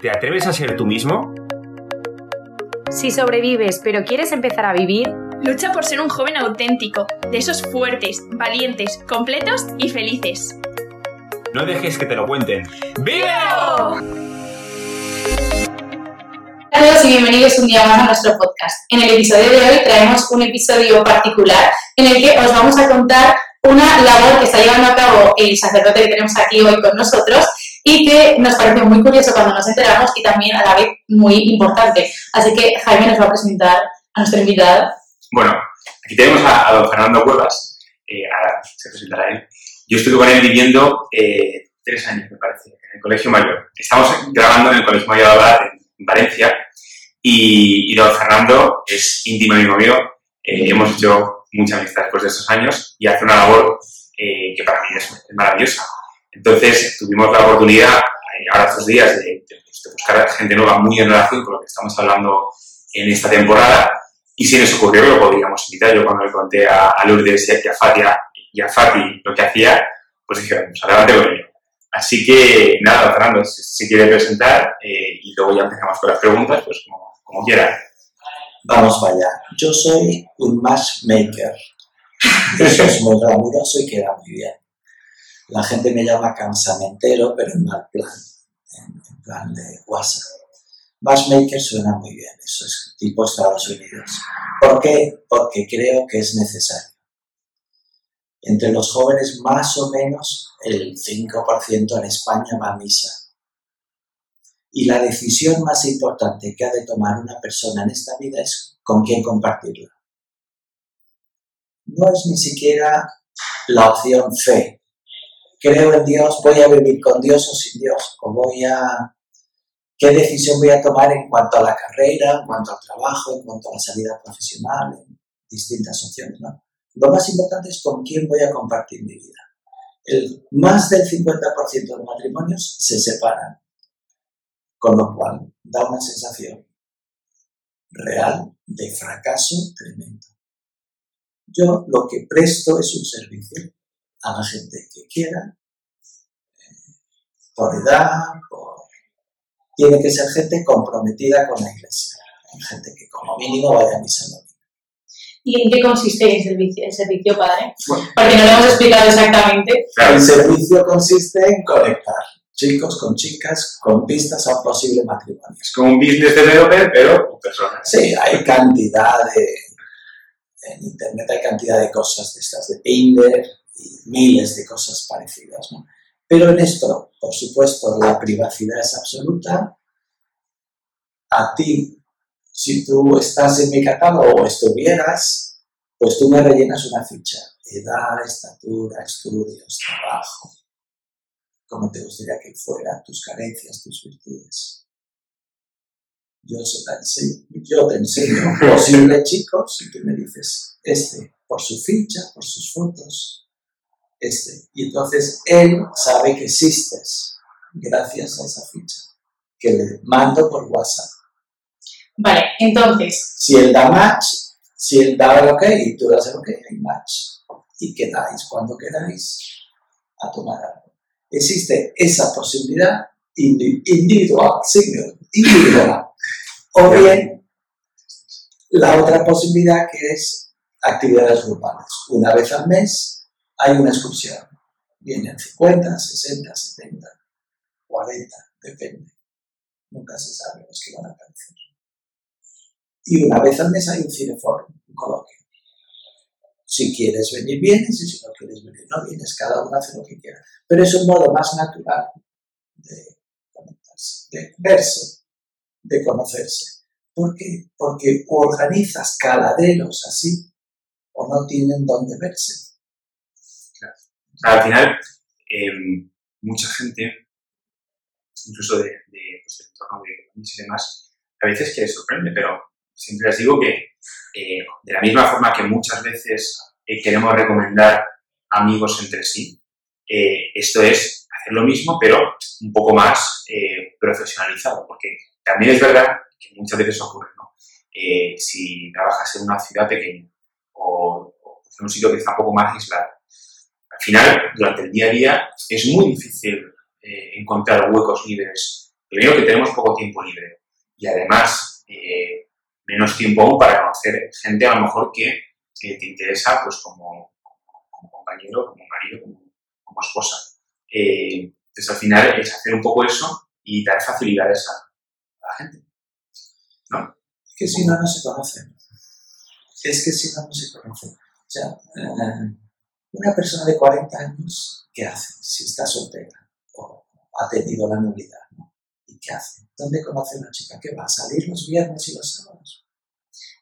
¿Te atreves a ser tú mismo? Si sobrevives pero quieres empezar a vivir, lucha por ser un joven auténtico, de esos fuertes, valientes, completos y felices. No dejes que te lo cuenten. ¡Vívelo! Hola a todos y bienvenidos un día más a nuestro podcast. En el episodio de hoy traemos un episodio particular en el que os vamos a contar una labor que está llevando a cabo el sacerdote que tenemos aquí hoy con nosotros y que nos pareció muy curioso cuando nos enteramos y también a la vez muy importante. Así que Jaime nos va a presentar a nuestra invitada. Bueno, aquí tenemos a, a don Fernando Cuevas, eh, ahora se presentará él. Yo estuve con él viviendo eh, tres años, me parece, en el Colegio Mayor. Estamos grabando en el Colegio Mayor ahora en Valencia y, y don Fernando es íntimo amigo mío. Eh, hemos hecho mucha amistad después de estos años y hace una labor eh, que para mí es, es maravillosa. Entonces tuvimos la oportunidad, eh, ahora estos días, de, de- de buscar gente nueva muy en relación con lo que estamos hablando en esta temporada y se nos ocurrió que lo podríamos invitar. Yo cuando le conté a, a Lourdes y a Fatia y a Fati lo que hacía, pues dijeron, pues adelante con ello. Así que nada, Fernando, si si se quiere presentar eh, y luego ya empezamos con las preguntas, pues como, como quiera. Vamos para allá. Yo soy un matchmaker. Eso es muy glamuroso y queda muy bien. La gente me llama cansamentero, pero en mal plan, en, plan de WhatsApp. Matchmaker suena muy bien, eso es tipo Estados Unidos. ¿Por qué? Porque creo que es necesario. Entre los jóvenes, más o menos el 5% en España va a misa. Y la decisión más importante que ha de tomar una persona en esta vida es con quién compartirla. No es ni siquiera la opción fe. Creo en Dios, voy a vivir con Dios o sin Dios, o voy a... ¿Qué decisión voy a tomar en cuanto a la carrera, en cuanto al trabajo, en cuanto a la salida profesional, en distintas opciones? ¿no? Lo más importante es con quién voy a compartir mi vida. El, más del 50% de matrimonios se separan con lo cual da una sensación real de fracaso tremendo. Yo lo que presto es un servicio a la gente que quiera, eh, por edad, por... Tiene que ser gente comprometida con la iglesia, gente que como mínimo vaya a misa. ¿Y en qué consiste el servicio, el servicio padre? Bueno. Porque no lo hemos explicado exactamente. El servicio consiste en conectar chicos con chicas con pistas a un posible matrimonio. es como un business developer, pero con personas. Sí, hay cantidad de. En internet hay cantidad de cosas de estas de Tinder y miles de cosas parecidas, ¿no? Pero en esto, por supuesto, la privacidad es absoluta. A ti, si tú estás en mi catálogo o estuvieras, pues tú me rellenas una ficha. Edad, estatura, estudios, trabajo. Cómo te gustaría que fuera, tus carencias, tus virtudes. Yo, se te enseño, yo te enseño un posible chico si tú me dices este por su ficha, por sus fotos, este. Y entonces él sabe que existes gracias a esa ficha que le mando por WhatsApp. Vale, entonces, Si él da match, si él da el ok y tú das el ok, hay match. Y quedáis cuando queráis a tomar algo. Existe esa posibilidad indi- individual, single, individual. O bien la otra posibilidad que es actividades grupales. Una vez al mes hay una excursión. Vienen 50, 60, 70, 40, depende. Nunca se sabe los que van a aparecer. Y una vez al mes hay un cineforum, un coloquio. Si quieres venir, vienes, y si no quieres venir, no vienes. Cada uno hace lo que quiera. Pero es un modo más natural de conectarse, de verse, de conocerse. ¿Por qué? Porque organizas caladeros así o no tienen dónde verse. Al final, eh, mucha gente, incluso de, de, pues, entorno de comics y demás, a veces que sorprende, pero siempre les digo que eh, de la misma forma que muchas veces eh, queremos recomendar amigos entre sí, eh, esto es hacer lo mismo, pero un poco más profesionalizado, porque también es verdad que muchas veces ocurre, ¿no? Si trabajas en una ciudad pequeña o, o en un sitio que está un poco más aislado, al final, durante el día a día, es muy difícil eh, encontrar huecos libres Primero que tenemos poco tiempo libre y además eh, menos tiempo aún para conocer gente a lo mejor que te interesa pues como, compañero, como marido, como, esposa. Eh, entonces al final es hacer un poco eso y dar facilidades a, la gente. Es que si no, no se conocen. Es que si no, no se conocen. Una persona de 40 años, ¿qué hace si está soltera o ha tenido la nulidad? ¿no? ¿Y qué hace? ¿Dónde conoce una chica que va a salir los viernes y los sábados?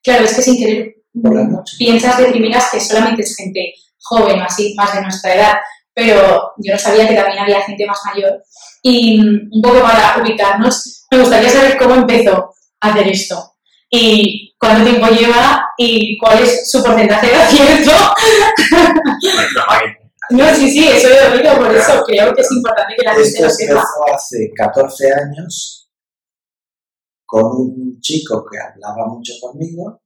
Claro, es que sin querer Por la noche. piensas de primeras que solamente es gente joven, así, más de nuestra edad, pero yo no sabía que también había gente más mayor. Y mm, un poco para ubicarnos, me gustaría saber cómo empezó a hacer esto y cuánto tiempo lleva y cuál es su porcentaje de acierto. No, sí, sí, eso lo digo, por eso creo que es importante que la gente lo sepa. hace 14 años con un chico que hablaba mucho conmigo,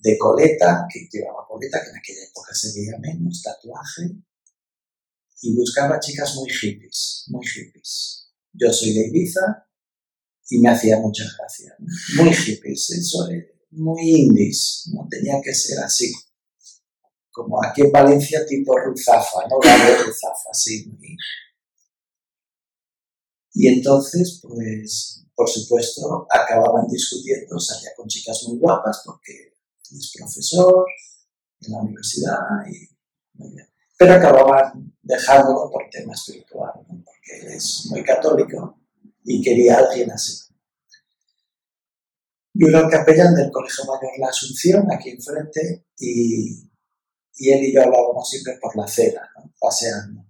de coleta, que llevaba coleta, que en aquella época se veía menos, tatuaje, y buscaba chicas muy hippies, muy hippies. Yo soy de Ibiza y me hacía mucha gracia. Muy hippies, eso es muy indies, no tenía que ser así. Como aquí en Valencia, tipo Ruzafa, ¿no? Barrio Ruzafa, sí. Y entonces, pues, por supuesto, acababan discutiendo, salía con chicas muy guapas porque es profesor en la universidad y. Pero acababan dejándolo por tema espiritual, porque él es muy católico y quería a alguien así. Yo era el capellán del Colegio Mayor La Asunción, aquí enfrente, y, y él y yo hablábamos siempre por la acera, ¿no? paseando.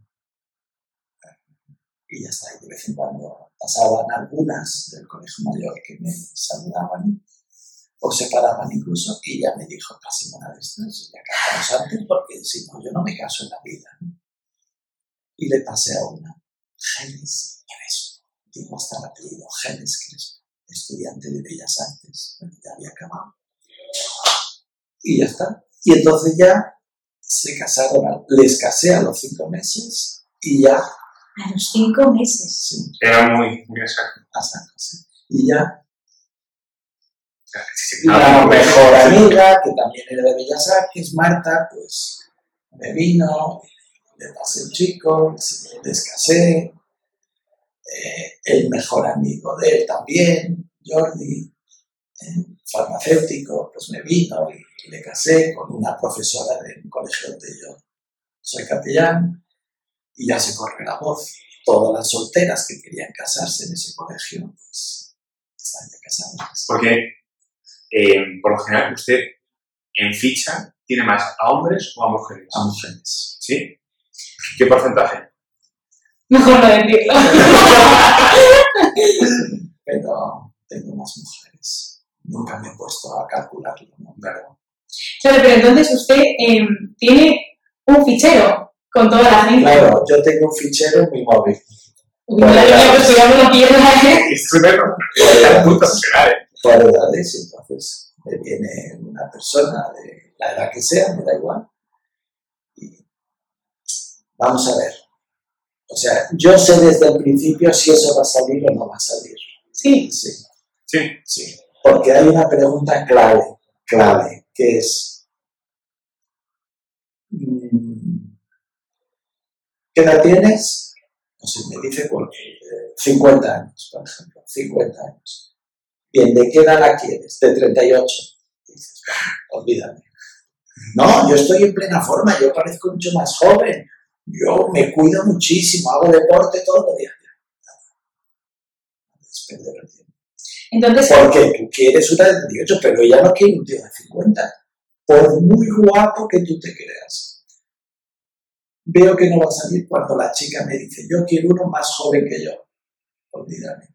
Y ya está, y de vez en cuando pasaban algunas del Colegio Mayor que me saludaban o se paraban incluso, y ya me dijo, casi una de estas, ya casamos antes, porque si no, yo no me caso en la vida. Y le pasé a una, Genes Digo hasta el apellido, Genes Crespo, estudiante de Bellas Artes, bueno, ya había acabado. Y ya está. Y entonces ya se casaron, a- les casé a los cinco meses y ya, A los cinco meses. sí, Era muy, muy exacto. a San José. Y ya sí, la mejor amiga, que también era de Bellas Artes, Marta, pues me vino, le pasé un chico, les casé. Eh, el mejor amigo de él también, Jordi, eh, farmacéutico, pues me vino y le casé con una profesora del colegio donde yo soy capellán y ya se corre la voz. Todas las solteras que querían casarse en ese colegio, pues están ya casadas. Porque, eh, por lo general, usted en ficha tiene más a hombres o a mujeres. A mujeres. ¿Sí? ¿Qué porcentaje? Mejor no decirlo. pero tengo más mujeres. Nunca me he puesto a calcularlo, ¿no? Pero Claro, pero entonces usted em, tiene un fichero con toda la gente. claro, yo tengo un fichero en mi móvil. Uy, no, yo ya pues cuidado, no pierda, ¿eh? Es súper profesional, muy profesional, ¿eh? por edades, entonces me viene una persona de la edad que sea, me da igual. Y vamos a ver. O sea, yo sé desde el principio si eso va a salir o no va a salir. Sí. Sí, Sí. sí. Porque hay una pregunta clave, clave, que es mm, ¿qué edad tienes? No sé, me dice por, eh, 50 años, por ejemplo, 50 años. Bien, ¿de qué edad la quieres? De 38. Dices, "Bueno, olvídame. No, yo estoy en plena forma, yo parezco mucho más joven. Yo me cuido muchísimo, hago deporte todos los días. Entonces, Porque tú quieres una de 38, pero ella no quiere un tío de 50. Por muy guapo que tú te creas. Veo que no va a salir cuando la chica me dice, yo quiero uno más joven que yo. Olvídame.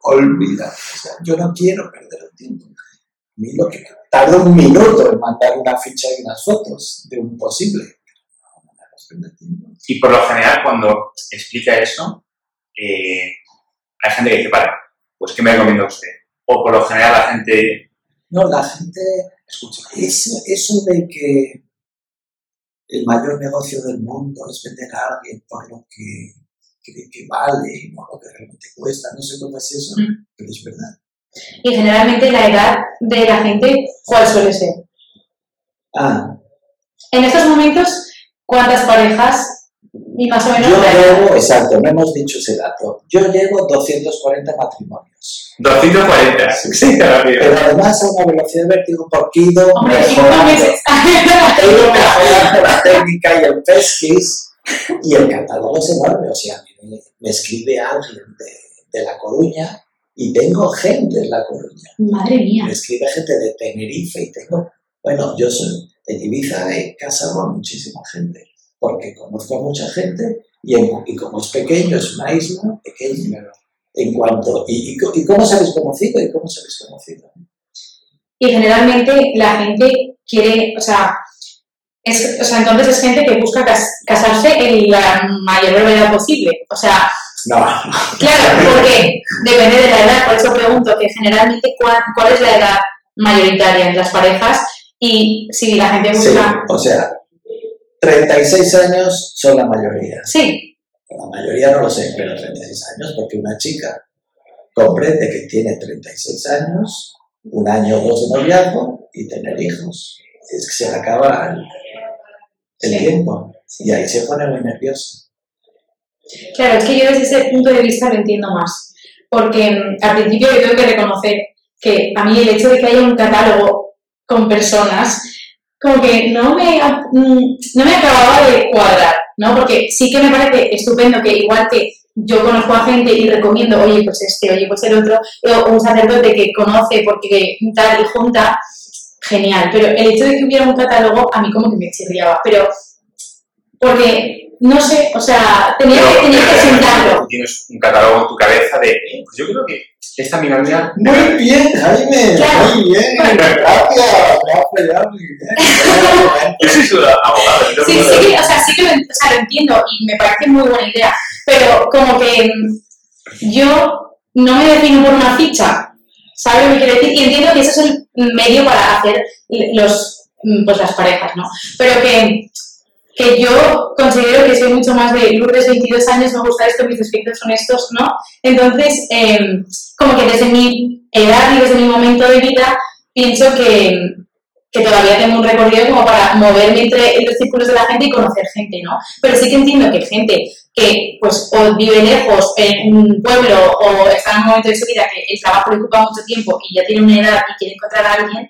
Olvídame. O sea, yo no quiero perder el tiempo. A mí lo que tarda un minuto en mandar una ficha y unas fotos de un posible. No, no me hagas perder tiempo. Y por lo general, cuando explica eso, eh, hay gente que dice, vale, pues ¿qué me recomienda usted? O por lo general la gente No, la gente escucha. Es eso de que el mayor negocio del mundo es vender a alguien por lo que cree que vale y no lo que realmente cuesta. No sé cómo es eso, Mm. pero es verdad. Y generalmente la edad de la gente, ¿cuál suele ser? Ah, En estos momentos, ¿cuántas parejas y más o menos yo llevo, exacto, no hemos dicho ese dato. Yo llevo 240 matrimonios. 240. Sí, rápido. Pero además a una velocidad de vértigo porque he ido Hombre, cinco meses. He ido mejorando la técnica y el pesquis y el catálogo es enorme. O sea, me, me escribe alguien de, de La Coruña y tengo gente en La Coruña. Madre mía. Me escribe gente de Tenerife y tengo... Bueno, yo soy en Ibiza he casado a muchísima gente porque conozco a mucha gente y, en- y como es pequeño, es una isla pequeña. En cuanto... ¿Y, y, co- y cómo se habéis conocido? ¿Y cómo se habéis conocido? Y generalmente la gente quiere, o sea, es, o sea, entonces es gente que busca cas- casarse en la mayor brevedad posible. O sea, No, claro, porque depende de la edad, por eso pregunto que generalmente cuál, cuál es la edad mayoritaria en las parejas y si la gente Sí, busca... o sea, 36 años son la mayoría. Sí, La mayoría no lo sé, pero 36 años, porque una chica comprende que tiene 36 años, un año o dos de noviazgo y tener hijos. Es que se le acaba el, el Sí. tiempo. Y ahí se pone muy nerviosa. Claro, es que yo desde ese punto de vista lo entiendo más. Porque mm, al principio yo tengo que reconocer que a mí el hecho de que haya un catálogo con personas, como que no me, mm, no me acababa de cuadrar, ¿no? Porque sí que me parece estupendo que igual que yo conozco a gente y recomiendo, oye, pues este, oye, pues el otro, o un sacerdote que conoce porque tal y junta, genial. Pero el hecho de que hubiera un catálogo a mí como que me chirriaba. Pero porque, no sé, o sea, tenía que, tenía que pero, sentarlo. tú Tienes un catálogo en tu cabeza de, eh, pues yo creo que esta amiga mía Muy bien, Jaime. Muy bien. Gracias. Gracias, ya, muy bien. Yo soy su abogado. Sí, creo que- sí, o sea, sí que lo, o sea, lo entiendo y me parece muy buena idea, pero como que mm, yo no me defino por una ficha, ¿sabes lo que quiero decir? Y entiendo que ese es el medio para hacer los, mm, pues las parejas, ¿no? Pero que, que yo considero que soy mucho más de Lourdes, 22 años, me gusta esto, mis aspectos son estos, ¿no? Entonces, em, como que desde mi edad y desde mi momento de vida, pienso que, que todavía tengo un recorrido como para moverme entre los círculos de la gente y conocer gente, ¿no? Pero sí que entiendo que gente que pues o vive lejos en un pueblo o está en un momento de su vida que el trabajo le ocupa mucho tiempo y ya tiene una edad y quiere encontrar a alguien,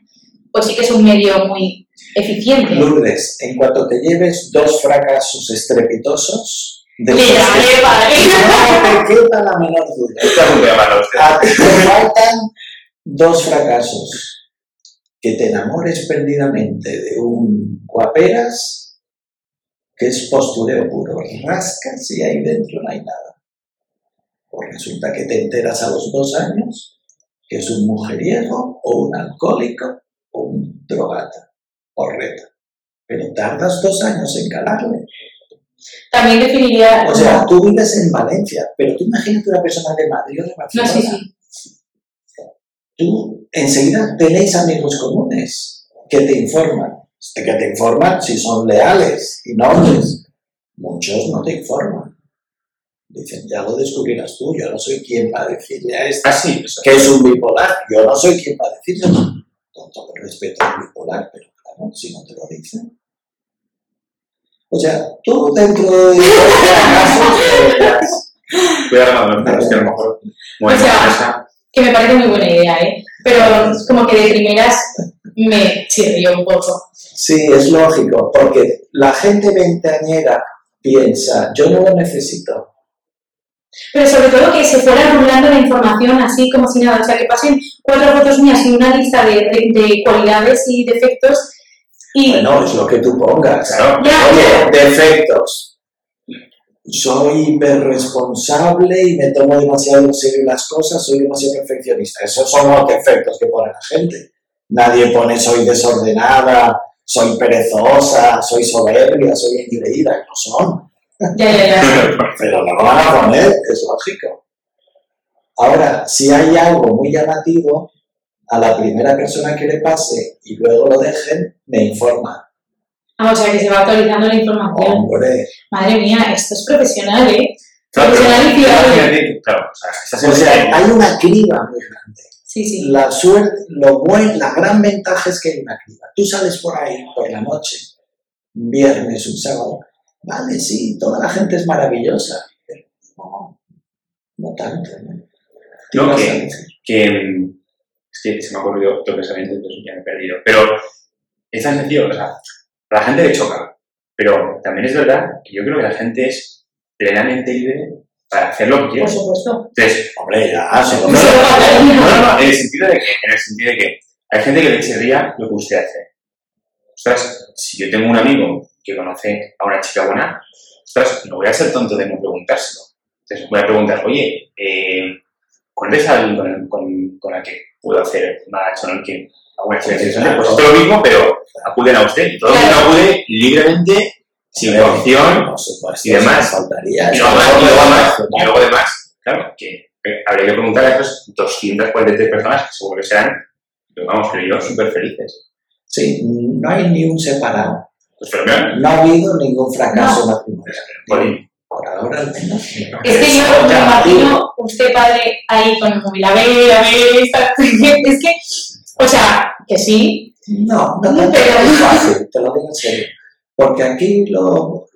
pues sí que es un medio muy eficiente. Lourdes, en cuanto te lleves dos fracasos estrepitosos, de que- padre. no te quepa la menor duda. A ti te faltan dos fracasos. Que te enamores perdidamente de un guaperas, que es postureo puro. Rascas y ahí dentro no hay nada. Pues resulta que te enteras a los dos años que es un mujeriego o un alcohólico o un drogata o reta. Pero tardas dos años en calarle. También definiría... O sea, tú vives en Valencia, pero tú imagínate una persona de Madrid o de no, Barcelona. sí, sí. tú enseguida tenéis amigos comunes que te informan, que te informan si son leales y nobles. Muchos no te informan. Dicen, ya lo descubrirás tú, yo no soy quien va a decirle a este Ah, sí, eso. que es un bipolar, yo no soy quien va a decirle, con todo el respeto al bipolar, pero claro, si no te lo dicen. O sea, tú dentro de casos deberías Cuidado con los que a lo mejor mueven O sea. Que me parece muy buena idea, ¿eh? Pero como que de primeras me chirrió un poco. Sí, es lógico, porque la gente veinteañera piensa, yo no lo necesito. Pero sobre todo que se fuera rulando la información así como si nada. O sea, que pasen cuatro fotos mías y una lista de, de- de cualidades y defectos y... Bueno, es lo que tú pongas. Claro. Ya, Oye, defectos. Soy hiperresponsable y me tomo demasiado en serio las cosas, soy demasiado perfeccionista. Esos son los defectos que pone la gente. Nadie pone soy desordenada, soy perezosa, soy soberbia, soy engreída. No son. Ya, ya, ya. Pero no lo van a poner, es lógico. Ahora, si hay algo muy llamativo, a la primera persona que le pase y luego lo dejen, me informa. Ah, o sea, que se va actualizando la información. Hombre, Madre mía, esto es profesional, ¿eh? Profesional y. Imagínate, Claro, o sea, O hay una criba muy grande. Sí, sí. La suerte, lo buen, la gran ventaja es que hay una criba. Tú sales por ahí por la noche, un viernes, un sábado. Vale, sí, toda la gente es maravillosa, pero no, no tanto. ¿no? ¿Qué No, vas que- es que se me ha ocurrido otro pensamiento, entonces ya me he perdido. Pero es tan sencillo, o sea, a la gente le choca, pero también es verdad que yo creo que la gente es plenamente libre para hacer lo que quiere. Por supuesto. Entonces, Hombre, ya, no, no, no, en el sentido de que, en el sentido de que hay gente que le chirría lo que usted hace. Ostras, si yo tengo un amigo que conoce a una chica buena, ostras, no voy a ser tonto de no preguntárselo. Entonces voy a preguntar, oye, eh, ¿cuál es alguien con, con, con la que puedo hacer o no? Que alguna claro. Pues esto es lo mismo, pero acuden a usted. Y todo el mundo acude libremente, sin coacción, y demás. no faltaría. y luego, no además, y luego y además, claro, que habría que preguntar a esas 243 personas, que seguro que serán, vamos, creo yo, súper felices. Sí, no hay ni un separado. Pues. No ha habido ningún fracaso matrimonial. Al menos. Es que yo me imagino usted padre ahí con el móvil, a ver, a ver, esta- es que, o sea, que sí, No, no No, pero- es fácil, te lo digo en serio. Porque aquí lo,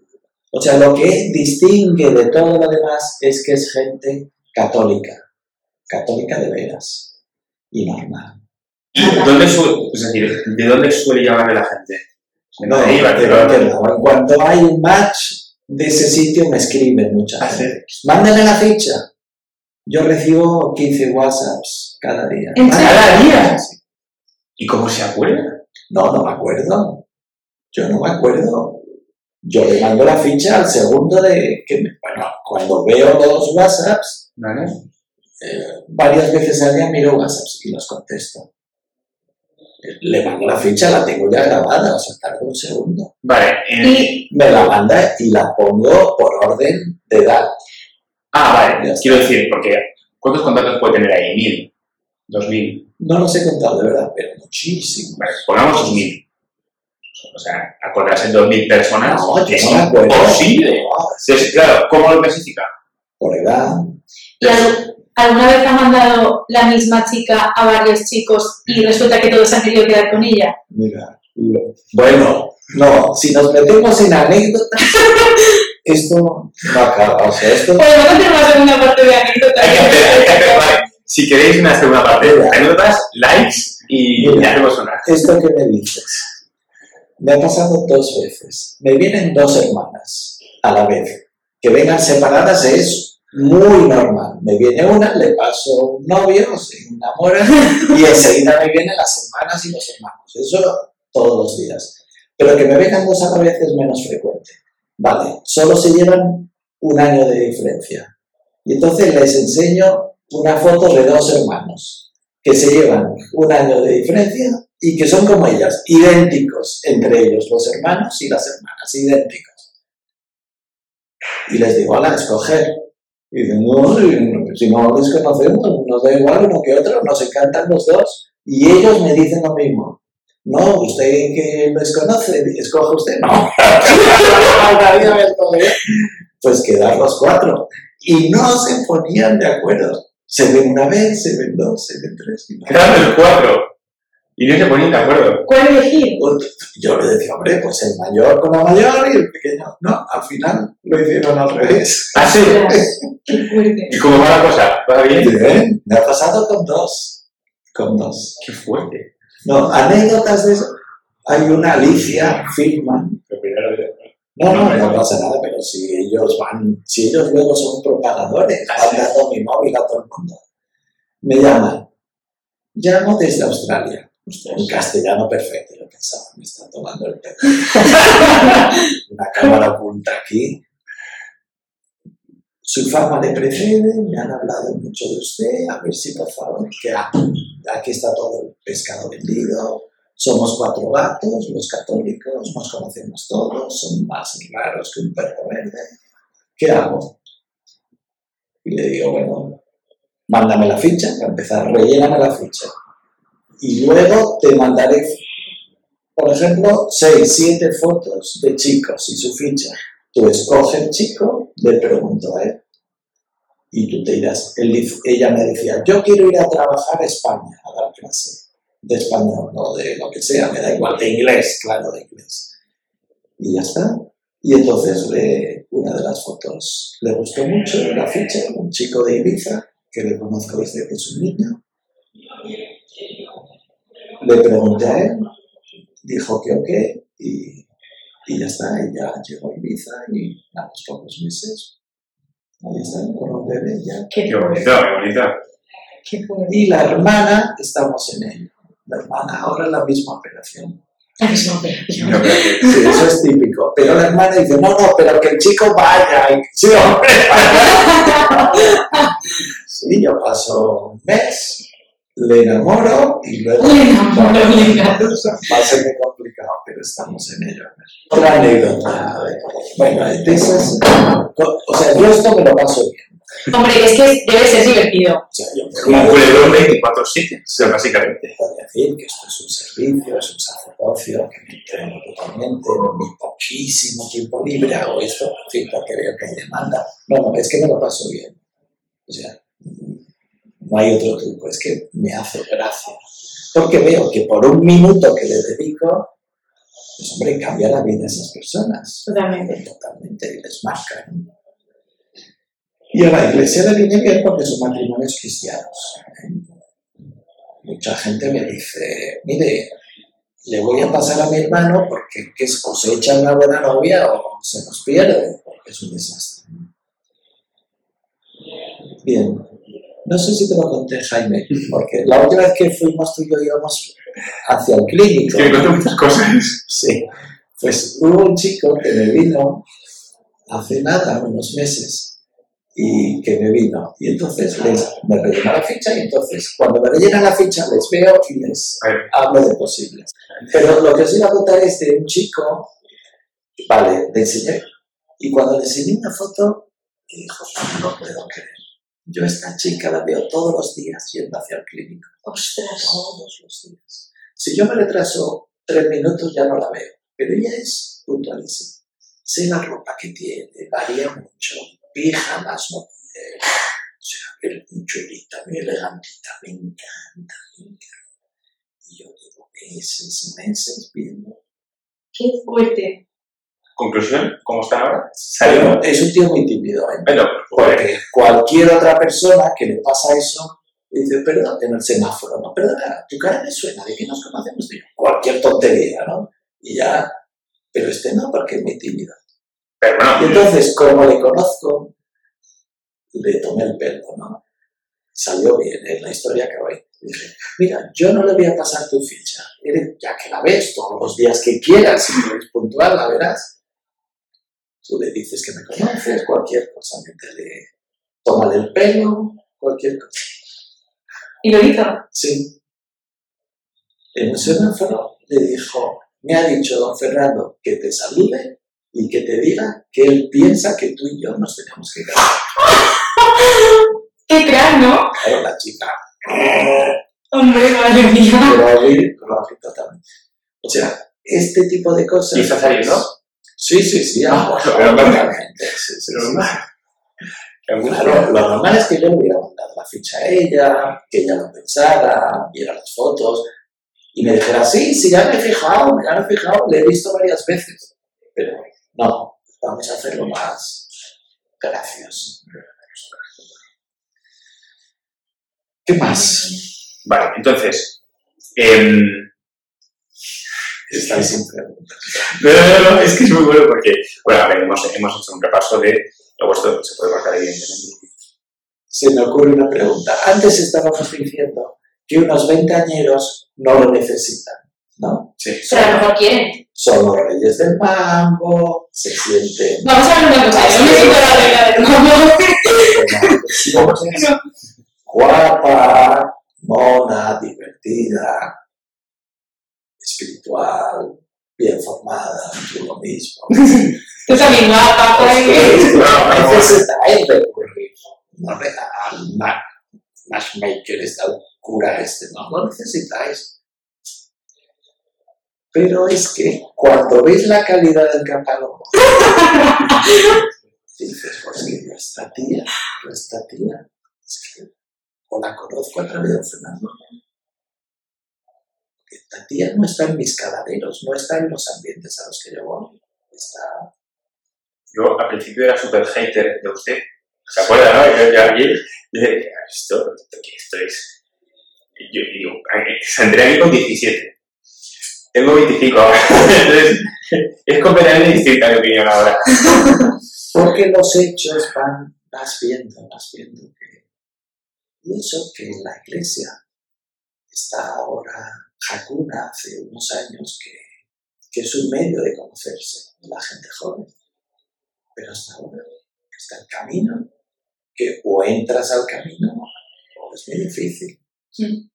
o sea, lo que distingue de todo lo demás es que es gente católica, católica de veras y normal. ¿Dónde suele, es decir, ¿de dónde suele llamarle la gente? No, lado. En cuanto hay un match de ese sitio, me escriben mucha Ah, gente. Mándame la ficha. Yo recibo 15 WhatsApps cada día. ¿Cada día? ¿Y cómo se acuerda? No, no me acuerdo. Yo no me acuerdo. Yo le mando la ficha al segundo de que, me- bueno, cuando veo los WhatsApps, ¿Vale? eh, varias veces al día miro WhatsApps y los contesto. Le mando la ficha, la tengo ya grabada, o sea, tarda un segundo. Vale. en- y Me la manda y la pongo por orden de edad. Ah, vale. Quiero decir, porque ¿cuántos contactos puede tener ahí? ¿Mil? ¿Dos mil? No los he contado de verdad, pero muchísimo. Vale, pongamos dos mil. O sea, acordarse de dos mil personas No, es no imposible. Entonces, claro, ¿cómo lo clasifica? Por edad. ¿Y al- alguna vez ha mandado la misma chica a varios chicos y resulta que todos han querido quedar con ella? Mira, bueno, no, si nos metemos en anécdotas, esto no acaba. O sea, esto Podemos hacer una segunda parte de anécdota. Hay que hacer- hay que hacer, vale. Si queréis una segunda parte de anécdotas, likes y Mira. ya hacemos una. ¿Esto que me dices? Me ha pasado dos veces. Me vienen dos hermanas a la vez. Que vengan separadas es muy normal. Me viene una, le paso un novio, se enamora y enseguida me vienen las hermanas y los hermanos. Eso todos los días. Pero que me vengan dos a la vez es menos frecuente. Vale, solo se llevan un año de diferencia. Y entonces les enseño una foto de dos hermanos que se llevan un año de diferencia y que son como ellas, idénticos entre ellos, los hermanos y las hermanas, idénticos. Y les digo, a escoger. Y dicen, no, si- no les conocemos, nos da igual uno que otro, nos encantan los dos. Y ellos me dicen lo mismo. No, usted que les conoce, escoge usted. No. Pues quedar los cuatro. Y no se ponían de acuerdo. Se ven una vez, se ven dos, se ven tres. y no. Quedaron los cuatro. Y no se ponían de acuerdo. ¿Cuál elegir? Yo le decía, hombre, pues el mayor con la mayor y el pequeño. No, al final lo hicieron al revés. ¿Ah, sí? ¿Y cómo va la cosa? ¿Va bien? Bien, Me ha pasado con dos. Con dos. Qué fuerte. No, anécdotas de eso. Hay una Alicia Filman. No, no, no pasa nada, pero si ellos van, si ellos luego son propagadores, Ah, sí. van dando mi móvil a todo el mundo. Me llaman. Llamo desde Australia. En castellano perfecto, yo pensaba, me están tomando el pelo. Una cámara oculta aquí. Su fama le precede, me han hablado mucho de usted, a ver si por favor, que aquí está todo el pescado vendido, somos cuatro gatos, los católicos, nos conocemos todos, son más raros que un perro verde. ¿Qué hago? Y le digo, bueno, mándame la ficha, para empezar, relléname la ficha. Y luego te mandaré, por ejemplo, seis, siete fotos de chicos y su ficha. Tú escoges el chico, le pregunto a él, y tú te irás. Él ella me decía, yo quiero ir a trabajar a España, a dar clase de español o de lo que sea, me da igual, de inglés, claro, de inglés. Y ya está. Y entonces le- una de las fotos le gustó mucho, la ficha, un chico de Ibiza, que le conozco desde que es un niño. Le pregunté a él, dijo que ok, y, y ya está, y ya llegó a Ibiza y a los pocos meses, ahí está, con un bebé ya. Qué Qué bonito, qué bonito. Qué. Y la hermana, estamos en ello. La hermana ahora es la misma operación. La misma operación. Sí, eso es típico. Pero la hermana dice, no, no, pero que el chico vaya. Y, sí, hombre, Sí, yo paso un mes, le enamoro y luego... Le enamoro. Va a ser muy complicado, pero estamos en ello. Otra anécdota. Bueno, de esas... O sea, yo esto me lo paso bien. Hombre, es que debe ser divertido. O sea, yo Como un culebrón 24-7, o básicamente. Puedo decir que esto es un servicio, es un sacerdocio, que me entreno totalmente, en mi poquísimo tiempo libre hago esto, en fin, porque veo que hay demanda. No, no, es que me lo paso bien. O sea, no hay otro truco, es que me hace gracia. Porque veo que por un minuto que le dedico, pues hombre, cambia la vida de esas personas. Totalmente. Totalmente, y les marca. ¿no? Y a la iglesia le viene bien porque son matrimonios cristianos. ¿eh? Mucha gente me dice, mire, le voy a pasar a mi hermano porque que es, o se echa una buena novia o se nos pierde, porque es un desastre. Bien, no sé si te lo conté, Jaime, porque la última vez que fuimos tú y yo íbamos hacia el clínico. Que cuentan muchas cosas. Sí, pues hubo un chico que me vino hace nada, unos meses, y que me vino. Y entonces les, me rellenó la ficha y entonces cuando me rellenan la ficha les veo y les hablo de posibles. Pero lo que os iba a contar es de un chico, vale, le enseñé, y cuando le enseñé una foto, me dijo, no puedo creer. Yo a esta chica la veo todos los días yendo hacia el clínico. Ostras. Todos los días. Si yo me retraso tres minutos ya no la veo, pero ella es puntualísima. Sé la ropa que tiene, varía mucho, pijamas no tiene, o sea, es muy chulita, muy elegantita, me encanta, me encanta. Y yo llevo meses y meses viendo. Qué fuerte. Conclusión, ¿cómo están ahora? Salió. es un tío muy tímido, ¿eh? Bueno, pues, Porque cualquier otra persona que le pasa eso, dice, perdón, en el semáforo, no, perdona, tu cara me suena, ¿de qué nos conocemos? Cualquier tontería, ¿no? Y ya, pero este no, porque es muy tímido. pero Y bueno, entonces, como le conozco, le tomé el pelo, ¿no? Salió bien, ¿eh? la historia acabó ahí. Dije, mira, yo no le voy a pasar tu ficha, ya que la ves todos los días que quieras, si eres puntual, la verás. Tú le dices que me conoces, cualquier cosa, métele, tómale el pelo, cualquier cosa. ¿Y lo hizo? Sí. En un semáforo le dijo, me ha dicho don Fernando que te salude y que te diga que él piensa que tú y yo nos tenemos que casar. ¡Qué crack, ¿no? Claro, la chica. Hombre, madre mía. Crowley, Crowley totalmente. O sea, este tipo de cosas. ¿Y está saliendo? Sí, sí, sí. Ah, ah, pero- totalmente, sí, sí, pero sí. normal. Que alguna- Claro, lo normal es que yo le hubiera mandado la ficha a ella, que ella lo pensara, viera las fotos y me dijera, sí, sí, ya me he fijado, ya me he fijado, le he visto varias veces. Pero no, vamos a hacerlo más gracioso. ¿Qué más? Vale, entonces, em, Estáis sin preguntas. No, no, no, es que es muy bueno porque, bueno, a ver, hemos, hemos hecho un repaso de lo vuestro, se puede cortar evidentemente. Se me ocurre una pregunta. Antes estábamos diciendo que unos veinteañeros no lo necesitan, ¿no? Sí. Pero a lo mejor quieren. Son los reyes del mambo, se sienten Vamos a ver una cosa. Yo necesito la regla del mambo. guapa, mona, divertida, espiritual, bien formada, tú lo mismo. Tú también guapa, por ahí. No necesitáis recurrir no le- al ma- matchmaker, al cura este, no lo necesitáis. Pero es que cuando veis la calidad del catálogo, dices, pues que yo esta tía, yo esta tía, es que o la conozco a través de Fernando. Esta tía no está en mis caladeros, no está en los ambientes a los que yo voy. Está... Yo al principio era súper hater de usted. ¿Se acuerda, no? Yo, aquí dije, esto, esto, ¿qué esto es? Yo digo, saldré aquí con 17. Tengo 25 ahora. Entonces, es completamente distinta mi opinión ahora. Porque los hechos van, vas viendo, vas viendo que... Y eso que en la iglesia está ahora Hakuna hace unos años que, que es un medio de conocerse de la gente joven. Pero hasta ahora está el camino, que o entras al camino o es muy difícil. Mm.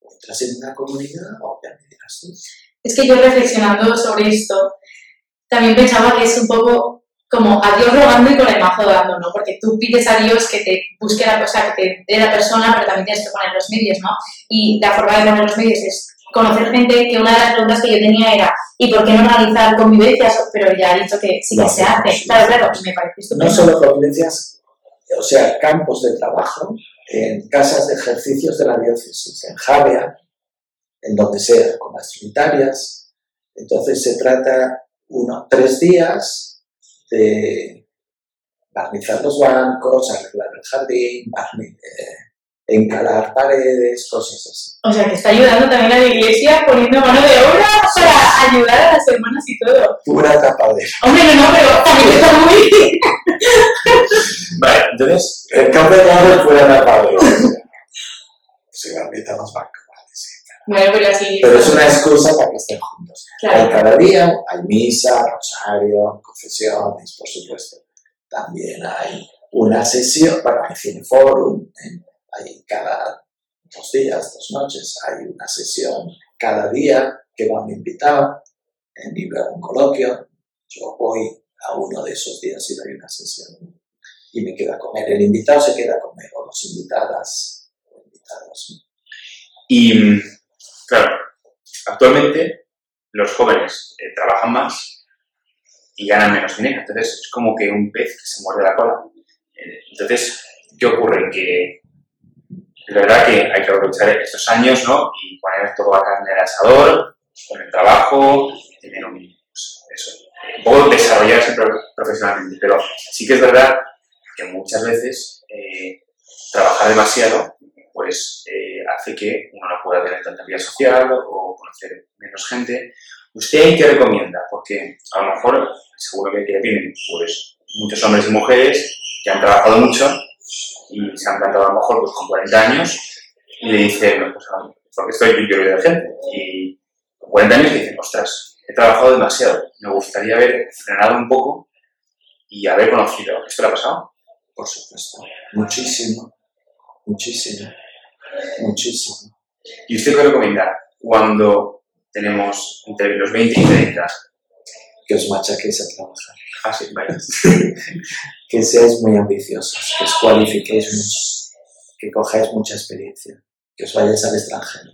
O entras en una comunidad o ya me dirás tú. Es que yo reflexionando sobre esto, también pensaba que es un poco como a Dios rogando y con el mazo dando, ¿no? Porque tú pides a Dios que te busque la cosa, que te dé la persona, pero también tienes que poner los medios, ¿no? Y la forma de poner los medios es conocer gente, que una de las preguntas que yo tenía era ¿y por qué no organizar convivencias? Pero ya he dicho que sí que No, se hace. sí, claro, claro, me parece No solo convivencias, o sea, campos de trabajo, en casas de ejercicios de la diócesis, en Javea, en donde sea, con las trinitarias. Entonces se trata uno, tres días de barnizar los bancos, arreglar el jardín, barni- eh, encalar paredes, cosas así. O sea, que está ayudando también a la iglesia poniendo mano de obra para ayudar a las hermanas y todo. Pura tapadera. Hombre, no, no, pero también está muy... Vale, entonces, El campo de pura tapadera. Se barnizan los bancos. Bueno, pero así... Pero es una excusa para que estén juntos. Hay Claro. cada día, hay misa, rosario, confesiones, por supuesto. También hay una sesión, bueno, hay cineforum, ¿eh? hay cada dos días, dos noches, hay una sesión cada día que va un invitado, en luego un coloquio. Yo voy a uno de esos días y doy una sesión y me queda a comer. El invitado se queda a comer, o los invitadas, o invitados. y claro, actualmente los jóvenes eh, trabajan más y ganan menos dinero. Entonces es como que un pez que se muerde la cola. Eh, Entonces, ¿qué ocurre? Que es verdad que hay que aprovechar estos años ¿no? y poner todo a carne al asador, con el trabajo, tener un, pues, eso, poco desarrollarse pro- profesionalmente. Pero sí que es verdad que muchas veces eh, trabajar demasiado pues eh, hace que uno no pueda tener tanta vida social o conocer menos gente. ¿Usted qué recomienda? Porque a lo mejor seguro que tienen pues muchos hombres y mujeres que han trabajado mucho y se han plantado a lo mejor pues con 40 años y le dicen, pues, ah, porque estoy limpio de gente y con 40 años dicen, ostras, he trabajado demasiado, me gustaría haber frenado un poco y haber conocido. ¿Esto le ha pasado? Por supuesto. Muchísimo. Muchísimo. Muchísimo. ¿Y usted qué recomienda cuando tenemos entre los 20 y 30? Que os machaquéis a trabajar. Ah, sí, vale. Que seáis muy ambiciosos. Que os cualifiquéis mucho. Que cojáis mucha experiencia. Que os vayáis al extranjero.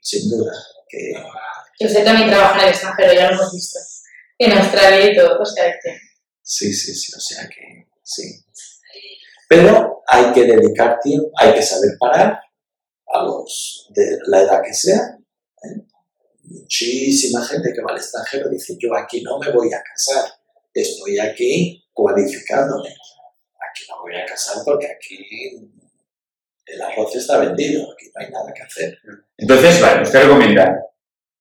Sin duda. Que usted también trabaja en el extranjero, ya lo hemos visto. En Australia y todo, o sea que... sí, sí, sí. O sea que sí. Pero hay que dedicar tiempo. Hay que saber parar a los de la edad que sea. ¿eh? Muchísima gente que va al extranjero dice, yo aquí no me voy a casar, estoy aquí cualificándome. Aquí no me voy a casar porque aquí el arroz está vendido, aquí no hay nada que hacer. Entonces, vale, usted recomienda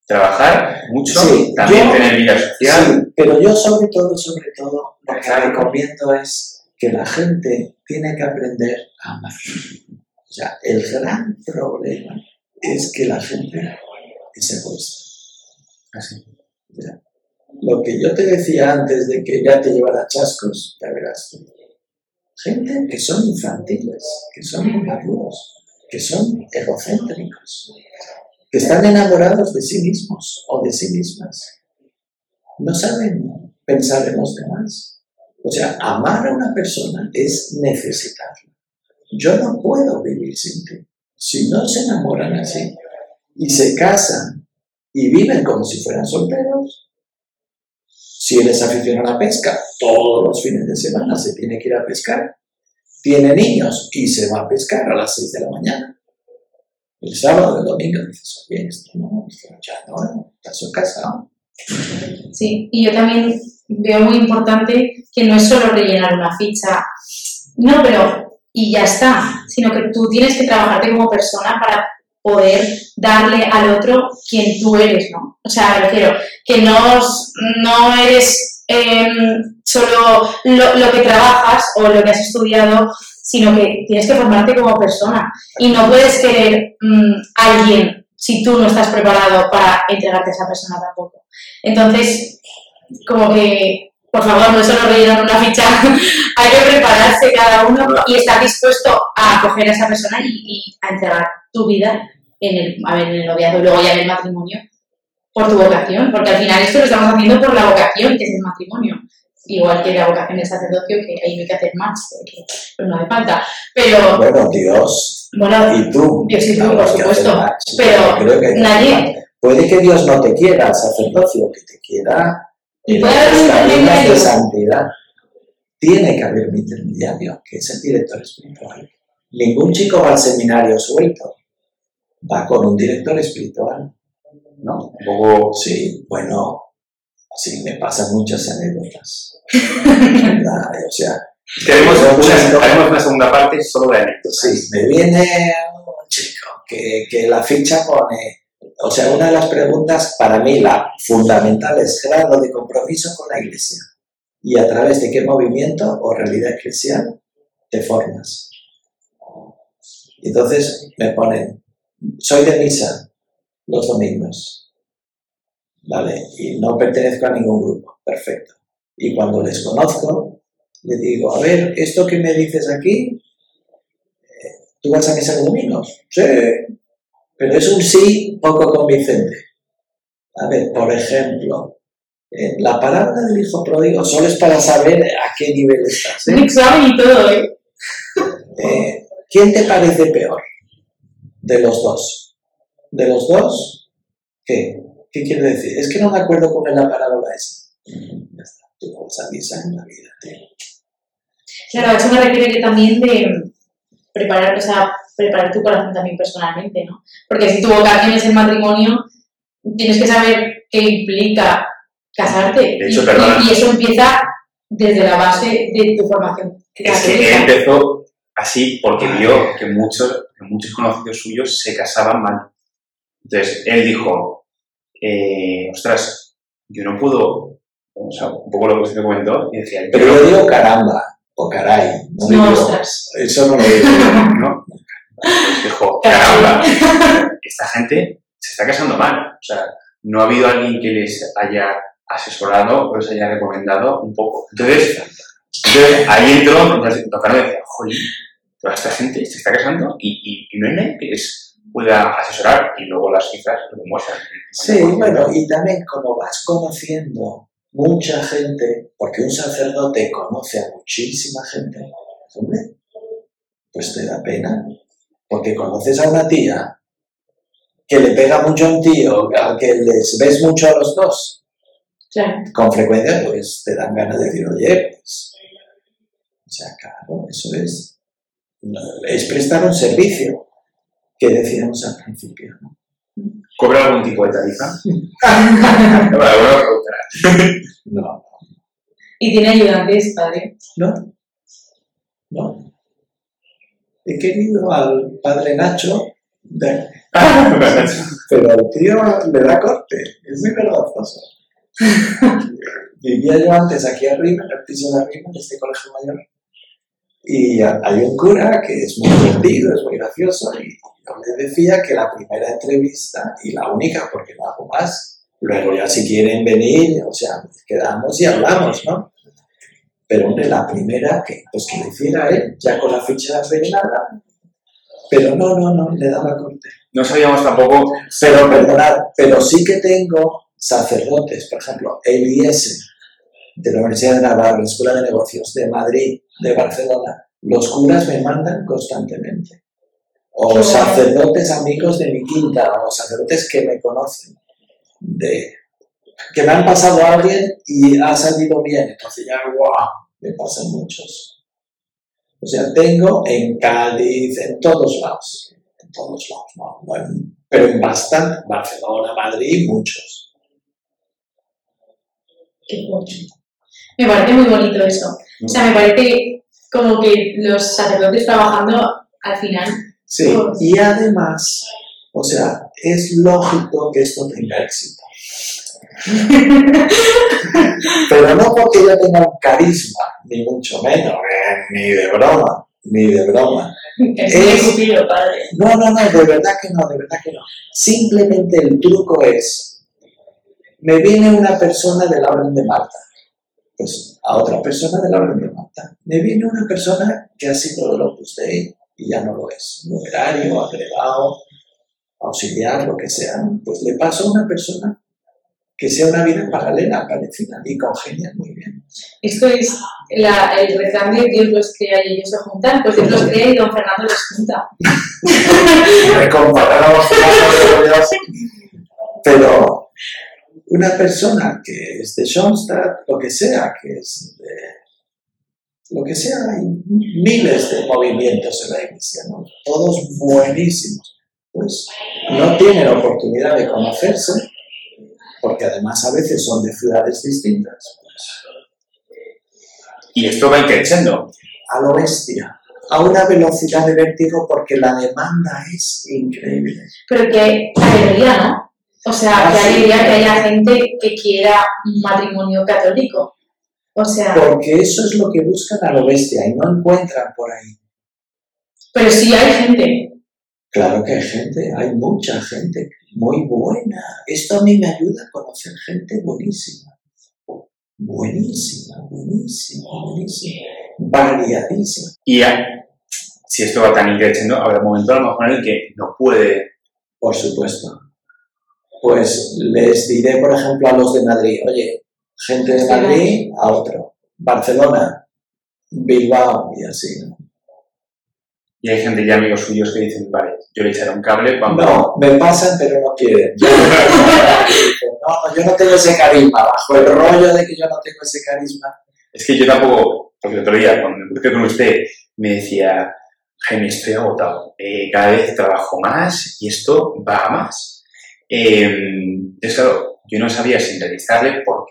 trabajar mucho, Sí, también yo- tener vida social. Sí, pero yo sobre todo, sobre todo, lo que recomiendo es que la gente tiene que aprender a amar. O sea, el gran problema es que la gente es egoísta. Así. Ya. Lo que yo te decía antes de que ya te llevara chascos, ya verás tú. Gente que son infantiles, que son inmaduros, que son egocéntricos, que están enamorados de sí mismos o de sí mismas. No saben pensar en los demás. O sea, amar a una persona es necesitarla. Yo no puedo vivir sin ti. Si no se enamoran así y se casan y viven como si fueran solteros, Si él es aficionado a la pesca, todos los fines de semana se tiene que ir a pescar. Tiene niños y se va a pescar a las 6 de la mañana. El sábado, el domingo, dices, oye, esto no, esto ya no, estás. Sí, y yo también veo muy importante que no es solo rellenar una ficha, no, pero y ya está, sino que tú tienes que trabajarte como persona para poder darle al otro quien tú eres, ¿no? O sea, me refiero, que no, no eres em, solo lo, lo que trabajas o lo que has estudiado, sino que tienes que formarte como persona y no puedes querer mm, a alguien si tú no estás preparado para entregarte a esa persona tampoco. Entonces, como que, por favor, no solo rellenar una ficha, hay que prepararse cada uno y estar dispuesto a acoger a esa persona y, y a entregar tu vida en el, a ver, en el noviazgo y luego ya en el matrimonio por tu vocación, porque al final esto lo estamos haciendo por la vocación, que es el matrimonio. Igual que la vocación del sacerdocio, que ahí no hay que hacer más, porque pues no hace falta. Pero, Bueno, Dios bueno, y tú. Dios y tú, por supuesto, más. pero Creo que nadie-. Puede que Dios no te quiera, sacerdocio, que te quiera en un caminos de santidad. Tiene que haber un intermediario, que es el director espiritual. Ningún chico va al seminario suelto. Va con un director espiritual. ¿no? Sí, bueno, sí, me pasan muchas anécdotas. ¿Verdad? O sea, Tenemos una, una segunda parte solo de anécdotas. Sí, me viene un chico que, que la ficha pone, o sea, una de las preguntas para mí, la fundamental es grado de compromiso con la iglesia y a través de qué movimiento o realidad eclesial te formas. Entonces me ponen, soy de misa los domingos, ¿vale? Y no pertenezco a ningún grupo, perfecto. Y cuando les conozco, le digo, a ver, esto que me dices aquí, ¿Tú vas a misa los domingos? Sí. Pero es un sí poco convincente. A ver, por ejemplo, eh, la palabra del hijo pródigo solo es para saber a qué nivel estás. un ¿eh? examen y todo, ¿eh? Eh, ¿Quién te parece peor de los dos? ¿De los dos? ¿Qué? ¿Qué quiere decir? Es que no me acuerdo cómo es la parábola esa. Ya está. Tú no vas a misa en la vida. tío. Claro, eso me requiere que también de preparar, o sea, preparar tu corazón también personalmente, ¿no? Porque si tu vocación es el matrimonio, tienes que saber qué implica casarte. De hecho, y, perdona. y- y eso empieza desde la base de tu formación. Es que él empezó así porque vio que muchos, que muchos conocidos suyos se casaban mal. Entonces, él dijo, eh, ostras, yo no puedo, o sea, un poco lo que usted me comentó, y decía, Pero yo digo caramba o caray. No, No, digo- ostras. Eso no lo digo. ¿no? Dijo, caramba, esta gente se está casando mal. O sea, no ha habido alguien que les haya asesorado o les haya recomendado un poco. Entonces, entonces ahí entró, entonces Don Carlos decía, joder, toda esta gente se está casando y, y, y no hay nadie que les pueda asesorar. Y luego las cifras lo demuestran. Sí, bueno, y también como vas conociendo mucha gente, porque un sacerdote conoce a muchísima gente, hombre, pues te da pena, porque conoces a una tía que le pega mucho a un tío, al que les ves mucho a los dos, Claro. con frecuencia, pues te dan ganas de decir, oye, pues, o sea, claro, eso es, es prestar un servicio que decíamos al principio, ¿no? ¿Cobra algún tipo de tarifa? No, Y tiene ayudantes, padre. no, no. He querido al padre Nacho, de- pero al tío le da corte, es muy vergonzoso. Vivía yo antes aquí arriba, en el piso de arriba, de este colegio mayor, y hay un cura que es muy divertido, es muy gracioso, y yo le decía que la primera entrevista, y la única, porque no hago más, luego ya si quieren venir, o sea, quedamos y hablamos, ¿no? Pero hombre, la primera, que, pues que lo hiciera él, ya con la ficha rellenada, pero no, no, no, le daba corte. No sabíamos tampoco Pero perdonad, pero sí que tengo sacerdotes, por ejemplo, el IES de la Universidad de Navarra, la Escuela de Negocios de Madrid, de Barcelona. Los curas me mandan constantemente. O sacerdotes amigos de mi quinta, o sacerdotes que me conocen. De, que me han pasado a alguien y ha salido bien. Entonces ya, ¡guau! Me pasan muchos. O sea, tengo en Cádiz, en todos lados. En todos lados, no, no en- pero en bastante. Barcelona, Madrid, muchos. Qué bonito. Me parece muy bonito eso. O sea, me parece como que los sacerdotes trabajando al final. Sí, y además, o sea, es lógico que esto tenga éxito. Pero no porque yo tenga un carisma, ni mucho menos, eh, ni de broma, ni de broma. Es Es- padre. No, no, no, de verdad que no, de verdad que no. Simplemente el truco es, me viene una persona de la Orden de Malta, pues a otra persona de la Orden de Malta. Me viene una persona que ha sido lo que usted y ya no lo es, numerario, agregado, auxiliar, lo que sea. Pues le paso a una persona que sea una vida paralela, parecida, y congenia muy bien. Esto es la, el de Dios los crea y ellos se juntan. Pues Dios los crea y don Fernando los junta. Me comparamos. Pero una persona que es de Schoenstatt, lo que sea, que es de lo que sea, hay miles de movimientos en la iglesia, ¿no? todos buenísimos. Pues no tienen oportunidad de conocerse, porque además a veces son de ciudades distintas, pues, Y esto va creciendo. a lo bestia, a una velocidad de vértigo, porque la demanda es increíble. Pero que alegría, ¿no? O sea, Ah, que sí. alegría que haya gente que quiera un matrimonio católico. O sea, Porque eso es lo que buscan a lo bestia y no encuentran por ahí. pero sí hay gente. Claro que hay gente, hay mucha gente muy buena. Esto a mí me ayuda a conocer gente buenísima. Buenísima, buenísima, buenísima. Variadísima. Y ah, si esto va tan creciendo, habrá un momento a lo mejor en el que no puede. Por supuesto. Pues les diré, por ejemplo, a los de Madrid, oye, gente de Madrid a otro. Barcelona, Bilbao y así. ¿no? Y hay gente ya amigos suyos que dicen, vale, yo le echaré un cable cuando. No, me pasan, pero no quieren. No, no, yo no tengo ese carisma. Bajo el rollo de que yo no tengo ese carisma. Es que yo tampoco, porque el otro día cuando me crucé con usted me decía, Jaime, estoy agotado, eh, cada vez trabajo más y esto va a más. Eh, entonces, claro, yo no sabía si entrevistarle por,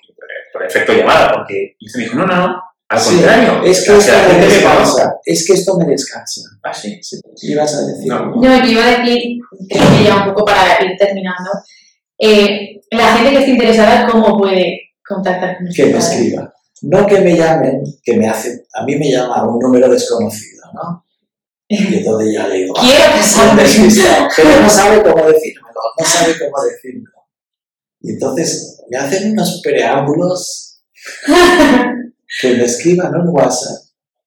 por efecto llamada, porque y usted me dijo, no, no, no, al Sí, contrario. es que o esto sea, me descansa. Es que esto me descansa. Ah, sí. Sí, ibas a decir. No. No, que iba a decir, creo que ya un poco para ir terminando. eh, la gente que esté interesada, ¿cómo puede contactar con Que me escriba. No que me llamen, que me hace. A mí me llama un número desconocido, ¿no? Y entonces ya le digo. Quiero "Ah, casarme". un despistado", Pero no sabe cómo no sabe cómo decirlo. Y entonces me hacen unos preámbulos que me escriban un WhatsApp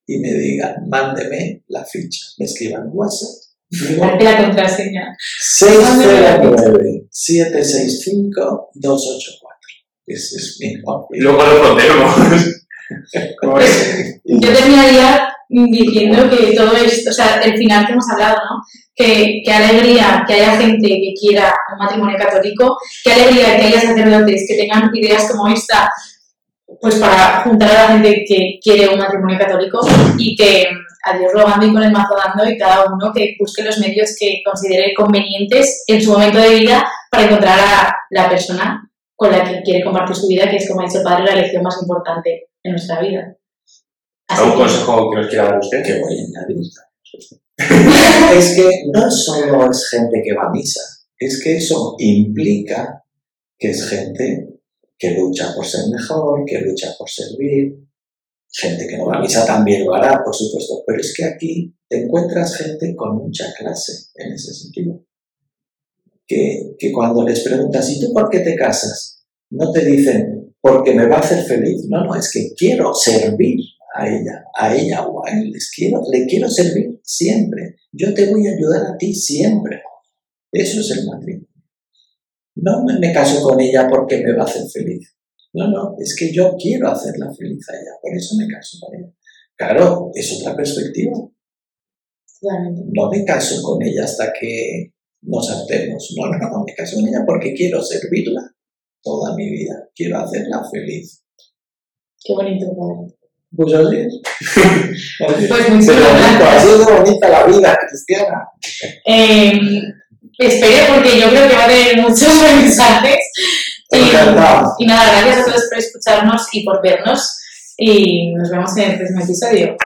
y me digan, mándeme la ficha. Me escriban WhatsApp. Digo, Darte la contraseña. 609-765-284. Ese es mi Y luego lo pondremos. Yo terminaría diciendo que todo esto, o sea, el final que hemos hablado, ¿no? Que, que alegría que haya gente que quiera un matrimonio católico, que alegría que haya sacerdotes que tengan ideas como esta, pues para juntar a la gente que quiere un matrimonio católico y que a Dios rogando y con el mazo dando y cada uno que busque los medios que considere convenientes en su momento de vida para encontrar a la persona con la que quiere compartir su vida, que es, como ha dicho el padre, la lección más importante en nuestra vida. ¿Algún consejo que nos quiera dar usted? que voy a añadir. es que no solo es gente que va a misa, es que eso implica que es gente que lucha por ser mejor, que lucha por servir. Gente que no va a misa también lo hará, por supuesto, pero es que aquí te encuentras gente con mucha clase en ese sentido. Que, que cuando les preguntas, ¿y tú por qué te casas? No te dicen, porque me va a hacer feliz. No, no, es que quiero servir a ella, a ella o a él. Les quiero, le quiero servir siempre. Yo te voy a ayudar a ti siempre. Eso es el matrimonio. No me, caso con ella porque me va a hacer feliz. No, no, es que yo quiero hacerla feliz a ella, por eso me caso con ella. Claro, es otra perspectiva. No me caso con ella hasta que nos hartemos. No, no, no, me caso con ella porque quiero servirla toda mi vida. Quiero hacerla feliz. Qué bonito, padre. Pues así es. Así es. Pues muchísimas Pero bonito, gracias. así de bonita la vida cristiana. Eh, espero porque yo creo que va a tener muchos mensajes. Y, y nada, gracias a todos por escucharnos y por vernos. Y nos vemos en el próximo episodio.